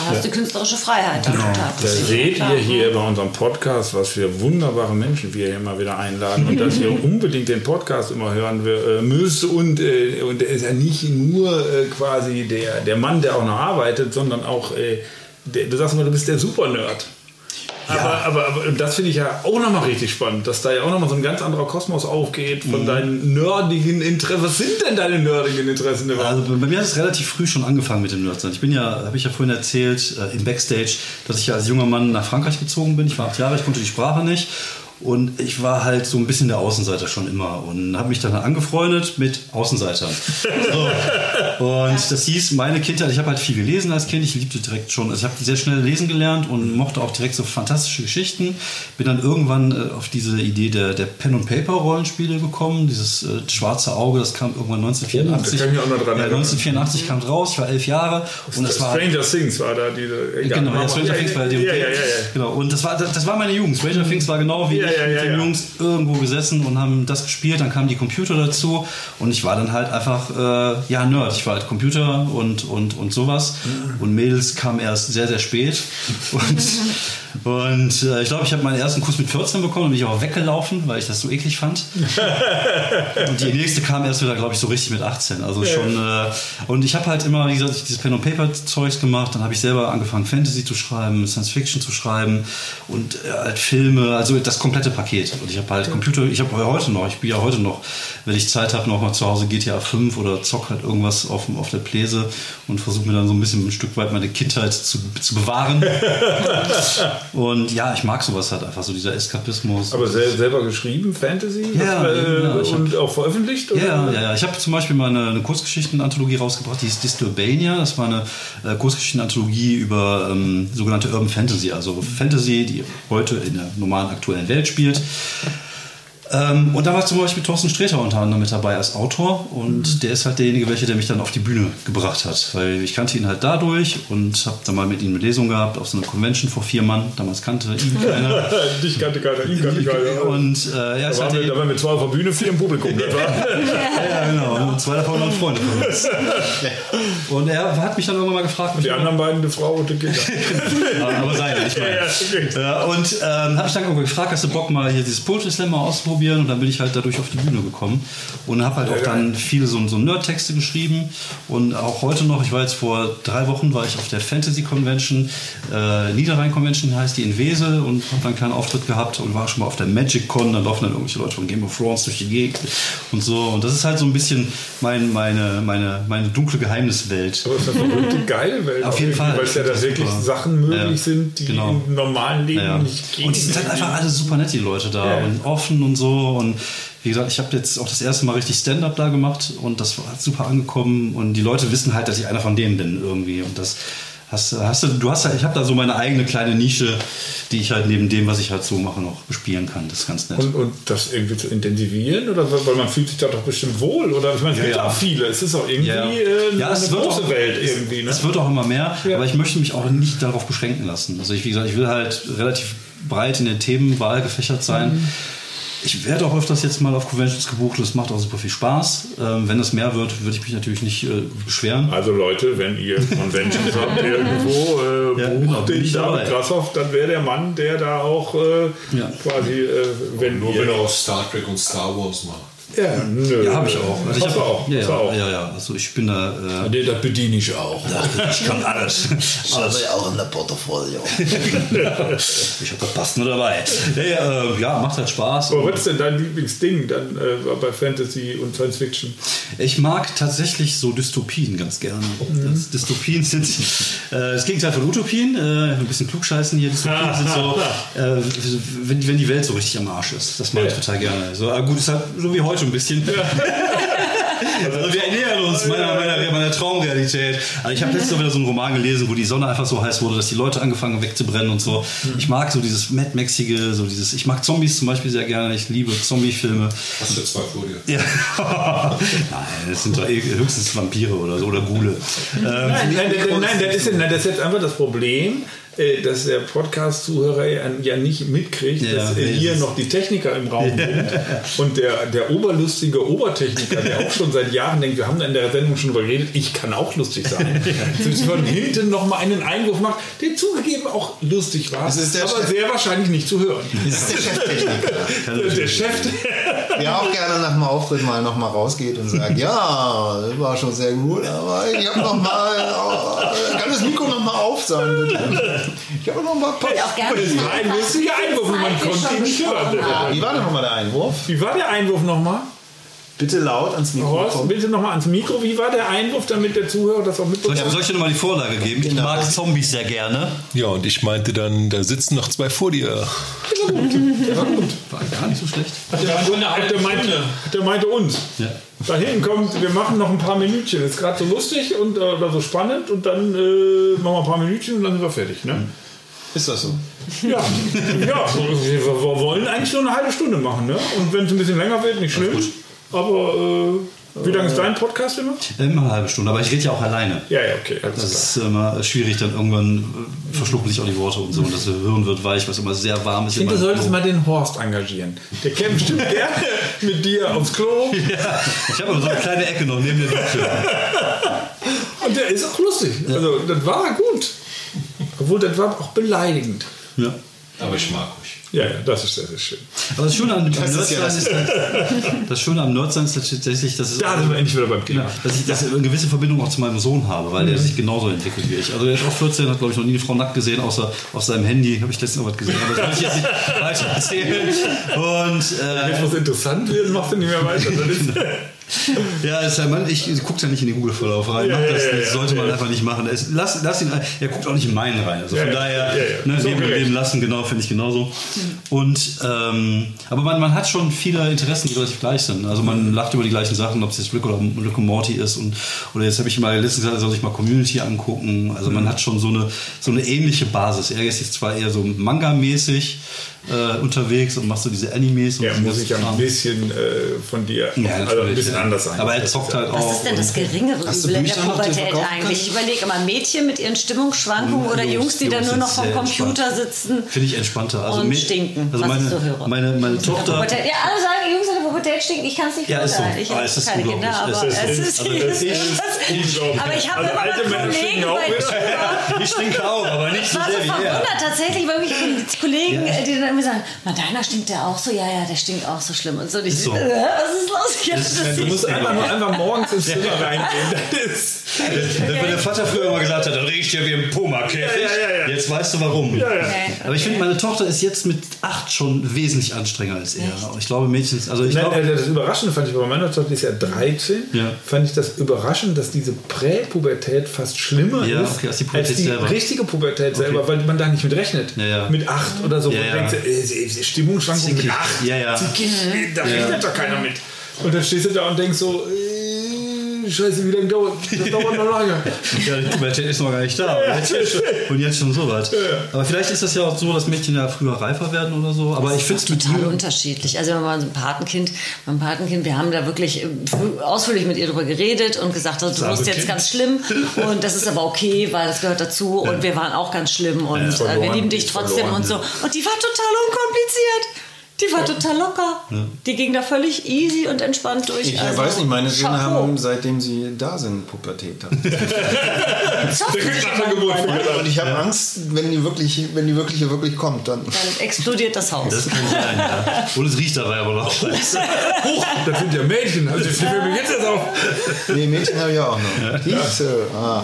hast du künstlerische Freiheit Genau. Da seht ihr hier bei unserem Podcast, was für wunderbare Menschen wir hier immer wieder einladen und dass ihr unbedingt den Podcast immer hören äh, müsst. Und, äh, und er ist ja nicht nur äh, quasi der, der Mann, der auch noch arbeitet, sondern auch, äh, der, du sagst immer, du bist der Super-Nerd. Aber, aber, aber das finde ich ja auch nochmal richtig spannend, dass da ja auch nochmal so ein ganz anderer Kosmos aufgeht von deinen nerdigen Interessen. Was sind denn deine nerdigen Interessen überhaupt? Also bei mir hat es relativ früh schon angefangen mit dem Nerdsein. Ich bin ja, habe ich ja vorhin erzählt, äh, im Backstage, dass ich ja als junger Mann nach Frankreich gezogen bin. Ich war acht Jahre, ich konnte die Sprache nicht. Und ich war halt so ein bisschen der Außenseiter schon immer und habe mich dann angefreundet mit Außenseitern. So. Und das hieß, meine Kindheit, ich habe halt viel gelesen als Kind, ich liebte direkt schon, also ich habe sehr schnell lesen gelernt und mochte auch direkt so fantastische Geschichten. Bin dann irgendwann äh, auf diese Idee der, der Pen-and-Paper-Rollenspiele gekommen, dieses äh, schwarze Auge, das kam irgendwann 1984. Oh, da kann ich mich auch noch dran ja, erinnern. 1984 kam es raus, ich war elf Jahre und das war Stranger Things war da diese. egal, Genau, ja, Stranger Things war ja, die- ja, ja, ja, ja. Genau, und das war, das, das war meine Jugend. Stranger Things war genau wie Ja, ja, mit den. Jungs irgendwo gesessen und haben das gespielt. Dann kamen die Computer dazu und ich war dann halt einfach, äh, ja, Nerd. Ich war halt Computer und, und, und sowas. Und Mädels kamen erst sehr, sehr spät. Und, und äh, ich glaube, ich habe meinen ersten Kuss mit 14 bekommen und bin ich auch weggelaufen, weil ich das so eklig fand. Und die nächste kam erst wieder, glaube ich, so richtig mit 18. Also schon. Äh, und ich habe halt immer, wie gesagt, dieses Pen and Paper Zeugs gemacht. Dann habe ich selber angefangen, Fantasy zu schreiben, Science Fiction zu schreiben und äh, halt Filme, also das komplette Paket. Und ich habe halt Computer, ich habe heute noch, ich spiele ja heute noch, wenn ich Zeit habe, noch mal zu Hause GTA 5 oder zock halt irgendwas auf, auf der Pläse und versuche mir dann so ein bisschen ein Stück weit meine Kindheit zu, zu bewahren. und ja, ich mag sowas halt einfach, so dieser Eskapismus. Aber sel selber geschrieben, Fantasy? Ja, äh, ja, ich hab- und auch veröffentlicht? Oder? Ja, ja, ja. Ich habe zum Beispiel mal eine, eine Kurzgeschichtenanthologie rausgebracht, die hieß Disturbania. Das war eine äh, Kurzgeschichtenanthologie über ähm, sogenannte Urban Fantasy, also Fantasy, die heute in der normalen aktuellen Welt spielt. Ähm, und da war zum Beispiel Thorsten Sträter unter anderem mit dabei als Autor und der ist halt derjenige, welcher der mich dann auf die Bühne gebracht hat, weil ich kannte ihn halt dadurch und habe dann mal mit ihm eine Lesung gehabt auf so einer Convention vor vier Mann. Damals kannte ihn keiner. Dich kannte keiner, ihn kannte keiner. Und äh, ja, Da waren, halt wir, da waren wir zwei auf der Bühne, vier im Publikum. War, ja, genau. Und zwei davon waren Freunde von uns. Und er hat mich dann irgendwann mal gefragt, ob die anderen beiden, die Frau und die Kinder. aber, seine, ich meine. Ja, ja. Ja, und ähm, habe ich dann irgendwann gefragt, hast du Bock mal hier dieses Poetry Slam mal auszuprobieren? Und dann bin ich halt dadurch auf die Bühne gekommen und habe halt auch dann viele so, so Nerd-Texte geschrieben und auch heute noch, ich war jetzt vor drei Wochen, war ich auf der Fantasy Convention, äh, Niederrhein Convention heißt die in Wesel und habe dann einen kleinen Auftritt gehabt und war schon mal auf der Magic Con, da laufen dann irgendwelche Leute von Game of Thrones durch die Gegend und so und das ist halt so ein bisschen mein, meine, meine, meine dunkle Geheimniswelt. Aber es ist eine verrückte geile Welt. Auf jeden Fall. Weil es ja da wirklich Super. Sachen möglich Ja, sind, die genau. im normalen Leben Ja. nicht gehen. Und die sind halt einfach alle super nett, die Leute da. Und offen und so. Und wie gesagt, ich habe jetzt auch das erste Mal richtig Stand-up da gemacht und das war halt super angekommen. Und die Leute wissen halt, dass ich einer von denen bin irgendwie. Und das hast, hast du, du hast halt, ich habe da so meine eigene kleine Nische, die ich halt neben dem, was ich halt so mache, noch bespielen kann. Das ist ganz nett. Und, und das irgendwie zu intensivieren? Oder weil man fühlt sich da doch bestimmt wohl? Oder ich meine, es Ja, gibt ja. auch viele. Es ist auch irgendwie Ja, äh, ja, eine große auch, Welt irgendwie. Ne? Es wird auch immer mehr, Ja. aber ich möchte mich auch nicht darauf beschränken lassen. Also ich, wie gesagt, ich will halt relativ breit in der Themenwahl gefächert sein. Mhm. Ich werde auch öfters jetzt mal auf Conventions gebucht es macht auch super viel Spaß. Ähm, wenn es mehr wird, würde ich mich natürlich nicht äh, beschweren. Also Leute, wenn ihr Conventions habt irgendwo, äh, Ja, bucht genau, bin den ich David dabei. Grashoff, dann wäre der Mann, der da auch äh, Ja. quasi, äh, wenn Nur wenn er auch Star Trek und Star Wars macht. Ja, nö. Ja, habe ich auch. Also ich du auch. Ja, ja, auch. ja, ja. Also ich bin da. Äh, Nee, das bediene ich auch. ich kann alles. alles. ja auch in der Portfolio. Ich habe das Passende dabei. Ja, ja, äh, ja, macht halt Spaß. Aber was ist denn dein Lieblingsding dann äh, bei Fantasy und Science Fiction? Ich mag tatsächlich so Dystopien ganz gerne. Das, Dystopien sind äh, das Gegenteil von Utopien. Äh, ein bisschen klugscheißen hier. Dystopien sind so, äh, wenn, die- wenn die Welt so richtig am Arsch ist. Das mag ich total gerne. So, aber gut, ist halt so wie heute ein bisschen. Also wir ernähren uns meiner, meiner, meiner Traumrealität. Also ich habe letztens noch wieder so einen Roman gelesen, wo die Sonne einfach so heiß wurde, dass die Leute angefangen haben wegzubrennen und so. Ich mag so dieses Mad Maxige, so dieses. Ich mag Zombies zum Beispiel sehr gerne. Ich liebe Zombie-Filme. Hast du zwei vor dir? Ja. Nein, das sind doch eh höchstens Vampire oder so oder Ghule. Ähm, Nein, nein, nein, nein, das ist, nein, das ist jetzt einfach das Problem, dass der Podcast-Zuhörer ja- ja nicht mitkriegt, Ja, dass äh, hier noch die Techniker im Raum sind. Und der, der oberlustige Obertechniker, der auch schon seit Jahren denkt, wir haben in der Sendung schon darüber geredet, ich kann auch lustig sein. Dass von hinten nochmal einen Einwurf macht, der zugegeben auch lustig war, der aber Chef. sehr wahrscheinlich nicht zu hören. Das ist der Cheftechniker. Der Chef, Der auch gerne nach dem Auftritt mal noch mal rausgeht und sagt, ja, das war schon sehr gut, aber ich habe noch mal, äh, kann das Mikro noch mal auf sein, bitte? Ich habe noch mal ein paar... das war ein lustiger Einwurf man konnte ihn nicht hören. Wie war denn noch mal der Einwurf? Wie war der Einwurf nochmal? Bitte laut ans Horst, Mikrofon. bitte nochmal ans Mikro. Wie war der Einwurf, damit der Zuhörer das auch soll, mitbekommt? ich, soll ich dir nochmal die Vorlage geben? Ich Genau. mag Zombies sehr gerne. Ja, und ich meinte dann, da sitzen noch zwei vor dir. War gar nicht so schlecht. Der meinte, der, meinte, der meinte uns. Ja. Da hinten kommt, wir machen noch ein paar Minütchen. Ist gerade so lustig und äh, oder so spannend und dann äh, machen wir ein paar Minütchen und dann sind wir fertig. Ne? Ist das so? Ja, ja wir, wir wollen eigentlich nur eine halbe Stunde machen. Ne? Und wenn es ein bisschen länger wird, nicht schlimm. Aber äh, wie lange ist dein Podcast immer? Immer eine halbe Stunde, aber ich rede ja auch alleine. Ja, ja, okay. Alles Das klar. ist immer schwierig, dann irgendwann verschlucken sich auch die Worte und so und das Hirn wird weich, was immer sehr warm ist. Ich finde, du solltest Klo. mal den Horst engagieren. Der käme bestimmt gerne mit dir aufs Klo. Ja, ich habe aber so eine kleine Ecke noch neben der Dusche. Und der ist auch lustig. Also, das war gut. Obwohl, das war auch beleidigend. Ja. Aber ich mag. Ja, ja, das ist, das ist schön. Aber das Schöne am, am Das ist ja Nerdsein ist, halt, das Schöne am ist tatsächlich, dass es Da sind wir endlich wieder beim Thema. Genau, dass ich dass ich eine gewisse Verbindung auch zu meinem Sohn habe, weil der sich genauso entwickelt wie ich. Also der ist auch 14, hat glaube ich noch nie eine Frau nackt gesehen, außer auf seinem Handy habe ich letztens noch was gesehen, aber das will ich jetzt nicht weiter erzählen. Und äh, Jetzt, was interessant wird, machst du nicht mehr weiter. Ja, ist ja, man, ich gucke da nicht in den Google-Verlauf rein. Ja, ja, das, ja, das ja, sollte man ja. einfach nicht machen. Es, lass, lass ihn, er guckt auch nicht in meinen rein. Also von Ja, ja, daher, ja, ja. Ne, So leben, leben lassen, genau, finde ich genauso. Und ähm, aber man, man hat schon viele Interessen, die relativ gleich sind. Also man lacht über die gleichen Sachen, ob es jetzt Rick oder Rick und Morty ist und oder jetzt habe ich mal letztens gesagt, soll sich mal Community angucken. Also man hat schon so eine so eine ähnliche Basis. Er ist jetzt zwar eher so Manga-mäßig, äh, unterwegs und machst so diese Animes und Ja, so muss ich ja ein bisschen äh, von dir, Ja, also ein bisschen ja. anders sein. Aber er zockt halt auch. Was ist denn das geringere Übel in der Pubertät eigentlich? Ich überlege immer Mädchen mit ihren Stimmungsschwankungen oder Jungs, Jungs, die dann nur noch vom Computer entspannt. sitzen. Finde ich entspannter. Also Und stinken, Also was meine, ich so höre. Meine, meine In der Tochter. Ja, alle sagen, Jungs in der Pubertät stinken. Ich kann es nicht Ja, ist so. Ich habe ist keine Kinder, aber Es ist-. Aber ich habe Also immer Kollegen bei. Ich stinke auch, aber nicht Ich so war so sehr wie er. verwundert tatsächlich, weil mich Kollegen, die dann immer sagen, na deiner stinkt der auch so, ja, ja, der stinkt auch so schlimm und so. Und ich, so. äh, was ist los? Ich hab Ist- das Du musst einfach nur einfach morgens ins Zimmer reingehen. Das ist, Wenn der Vater früher immer gesagt hat, dann riecht ja wie ein Puma-Käfig. Ja, ja, ja. Jetzt weißt du warum. Okay. Aber ich finde, meine Tochter ist jetzt mit acht schon wesentlich anstrengender als er. Ich glaube, Mädchen, also ich Nein, glaube, äh, das Überraschende fand ich bei meiner Tochter, die ist ja 13, Ja. fand ich das überraschend, dass diese Präpubertät fast schlimmer Ja, ist okay, als die Pubertät die selber. richtige Pubertät selber, weil man da nicht mit rechnet. Ja, ja. Mit 8 oder so. Ja, ja. du denkst, äh, Stimmungsschwankungen mit 8. ja, ja. Da rechnet doch keiner mit. Und dann stehst du da und denkst so, äh, scheiße, wie lange dauert das? dauert noch lange. ja, die Pubertät ist noch gar nicht da. Und jetzt, schon- so weit. Aber vielleicht ist das ja auch so, dass Mädchen ja früher reifer werden oder so. Aber ich finde es mit total ihm. unterschiedlich. Also wenn man so ein Patenkind, beim Patenkind, wir haben da wirklich äh, ausführlich mit ihr drüber geredet und gesagt, also, du bist jetzt Kind. ganz schlimm und das ist aber okay, weil das gehört dazu und wir waren auch ganz schlimm und äh, wir verloren, lieben dich trotzdem verloren, und so. Und die war total unkompliziert. Die war total locker. Die ging da völlig easy und entspannt durch. Ich Also, weiß nicht, meine Söhne haben, seitdem sie da sind, Pubertät. Und ich habe Angst, wenn die wirklich, wenn die wirkliche wirklich kommt, dann. Dann explodiert das Haus. Das kann sein, ja. Und es riecht dabei aber noch. Huch, das sind ja Mädchen. Also fällt mir jetzt erst auf. Nee, Mädchen habe ich auch noch. Diese, ah.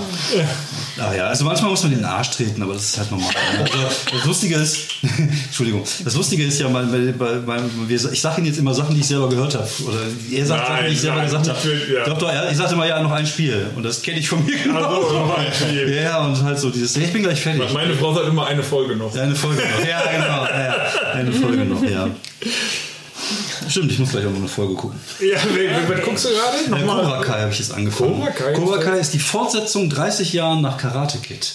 Ach ja, also manchmal muss man in den Arsch treten, aber das ist halt normal. Also das Lustige ist, Entschuldigung, das Lustige ist ja, bei, bei, bei, ich sage Ihnen jetzt immer Sachen, die ich selber gehört habe. Oder er sagt Sachen, die ich selber nein, gesagt habe. ja. Doch, doch, er- ich sagte mal, ja, noch ein Spiel. Und das kenne ich von mir genau. Ach so, noch ein Spiel. Ja, und halt so dieses, ich bin gleich fertig. Meine Frau sagt immer eine Folge noch. Ja, eine Folge noch. Ja, genau. Ja. Eine Folge noch, ja. Stimmt, ich muss gleich auch noch eine Folge gucken. Ja, was guckst du gerade? Ja, Nochmal. Cobra Kai habe ich jetzt angefangen. Cobra Kai? Cobra Kai ist die Fortsetzung 30 Jahren nach Karate Kid.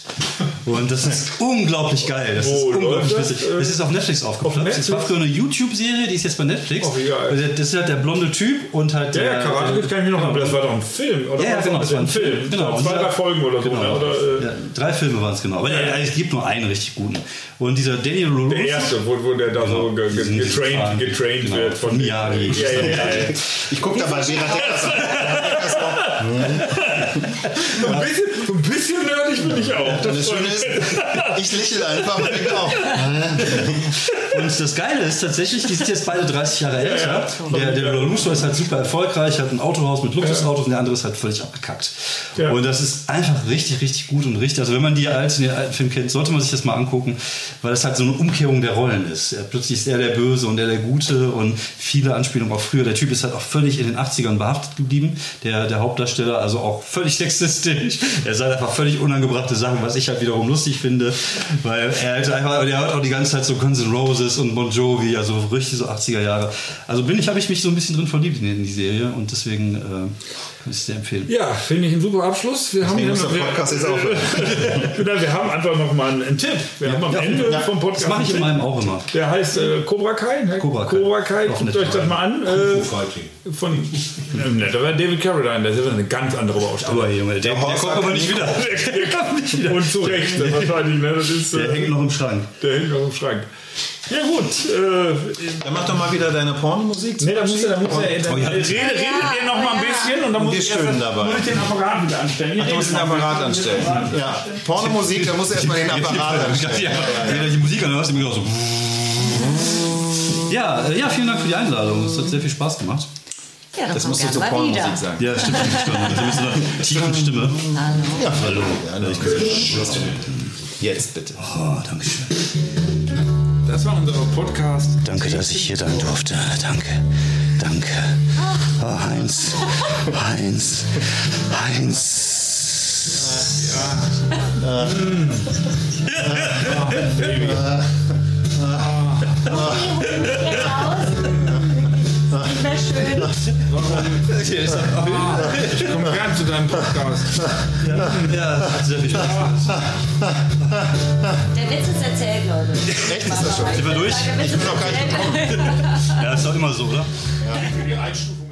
Und das ist unglaublich geil. Das ist unglaublich witzig. Das ist auf Netflix. Netflix? Das war früher eine YouTube-Serie, die ist jetzt bei Netflix. Oh, geil. Das ist halt der blonde Typ und halt der. ja, Karate Kid kann ich mich noch an. Das war doch ein Film, oder? Ja, genau, das war ein Film. Film. Genau. Zwei, drei Folgen oder so. Genau. ne? Äh, drei Filme waren es genau. Aber es gibt nur einen richtig guten. Und dieser Daniel LaRusso. der erste, wo, der da so ge, ge, Diesen- diesen getraint, getraint Genau, wird. von Miyagi. Ja, ja, ja. Ich gucke dabei, während Deckers So ein bisschen, so ein bisschen nerdig bin ich auch. Das das Schöne ist, ich lächle einfach und denke auch. Und das Geile ist tatsächlich, die sind jetzt beide 30 Jahre älter. Der, der Lolusso ist halt super erfolgreich, hat ein Autohaus mit Luxusautos und der andere ist halt völlig abgekackt. Ja. Und das ist einfach richtig, richtig gut und richtig. Also wenn man die alten, den alten Film kennt, sollte man sich das mal angucken, weil es halt so eine Umkehrung der Rollen ist. Ja, plötzlich ist er der Böse und er der Gute und viele Anspielungen auch früher. Der Typ ist halt auch völlig in den 80ern behaftet geblieben, der, der Hauptdarsteller, also auch völlig sexistisch. Er sagt einfach völlig unangebrachte Sachen, was ich halt wiederum lustig finde, weil er halt einfach, der hört auch die ganze Zeit so Guns N' Roses und Bon Jovi, also richtig so 80er Jahre. Also bin ich, habe ich mich so ein bisschen drin verliebt in, die Serie und deswegen äh, es sehr empfehlen. Ja, finde ich einen super Abschluss. Wir haben, Deswegen muss noch, der Podcast jetzt aufhören. wir, wir haben einfach noch mal einen, einen Tipp. Wir haben am Ja, Ende ja, vom Podcast Das mache ich in meinem auch immer. Der heißt äh, Cobra Kai. Ne? Cobra Kai. Cobra Kai. Guckt euch das mal an. Äh, von äh, ne, da war David Carradine. Das ist ja eine ganz andere Baustelle. Aber Junge, der, der, Horst kommt aber nicht wieder. Der kommt nicht wieder. Und zu Recht, wahrscheinlich. Ne? Das ist, Der äh, hängt noch im Schrank. der hängt noch im Schrank. Ja gut. Äh, Dann mach doch mal wieder deine Pornomusik. ne, da muss er, da muss er, dann Oh, ja. redet, redet ihr noch mal ein bisschen und dann muss ich erst das- dabei. muss ich den Apparat wieder anstellen. Ihr Du musst den Apparat anstellen. Ja, Pornomusik, da musst du erstmal den Apparat anstellen. Ja, Wieder die Musik an, dann hörst du mich auch so. Ja, äh, ja, vielen Dank für die Einladung. Es hat sehr viel Spaß gemacht. Ja, Das komm musst du zur wieder. sagen. Ja, stimmt. stimmt. Tiefen Stimme. Ja, Hallo. hallo. Jetzt bitte. Oh, danke schön. Das war unser Podcast. Danke, dass ich hier sein durfte. Danke. Danke. Oh, Heinz. Heinz. Heinz. Die Wäsche schön. Hier ist. Ich komme gern zu deinem Podcast. Ja, hat sehr viel Spaß. Der Witz ist erzählt, Leute. Echt ist das schon? Sind wir durch? Witz ist noch gar nicht erzählt. Ja, ist doch immer so, oder? Ja. Die Einstufung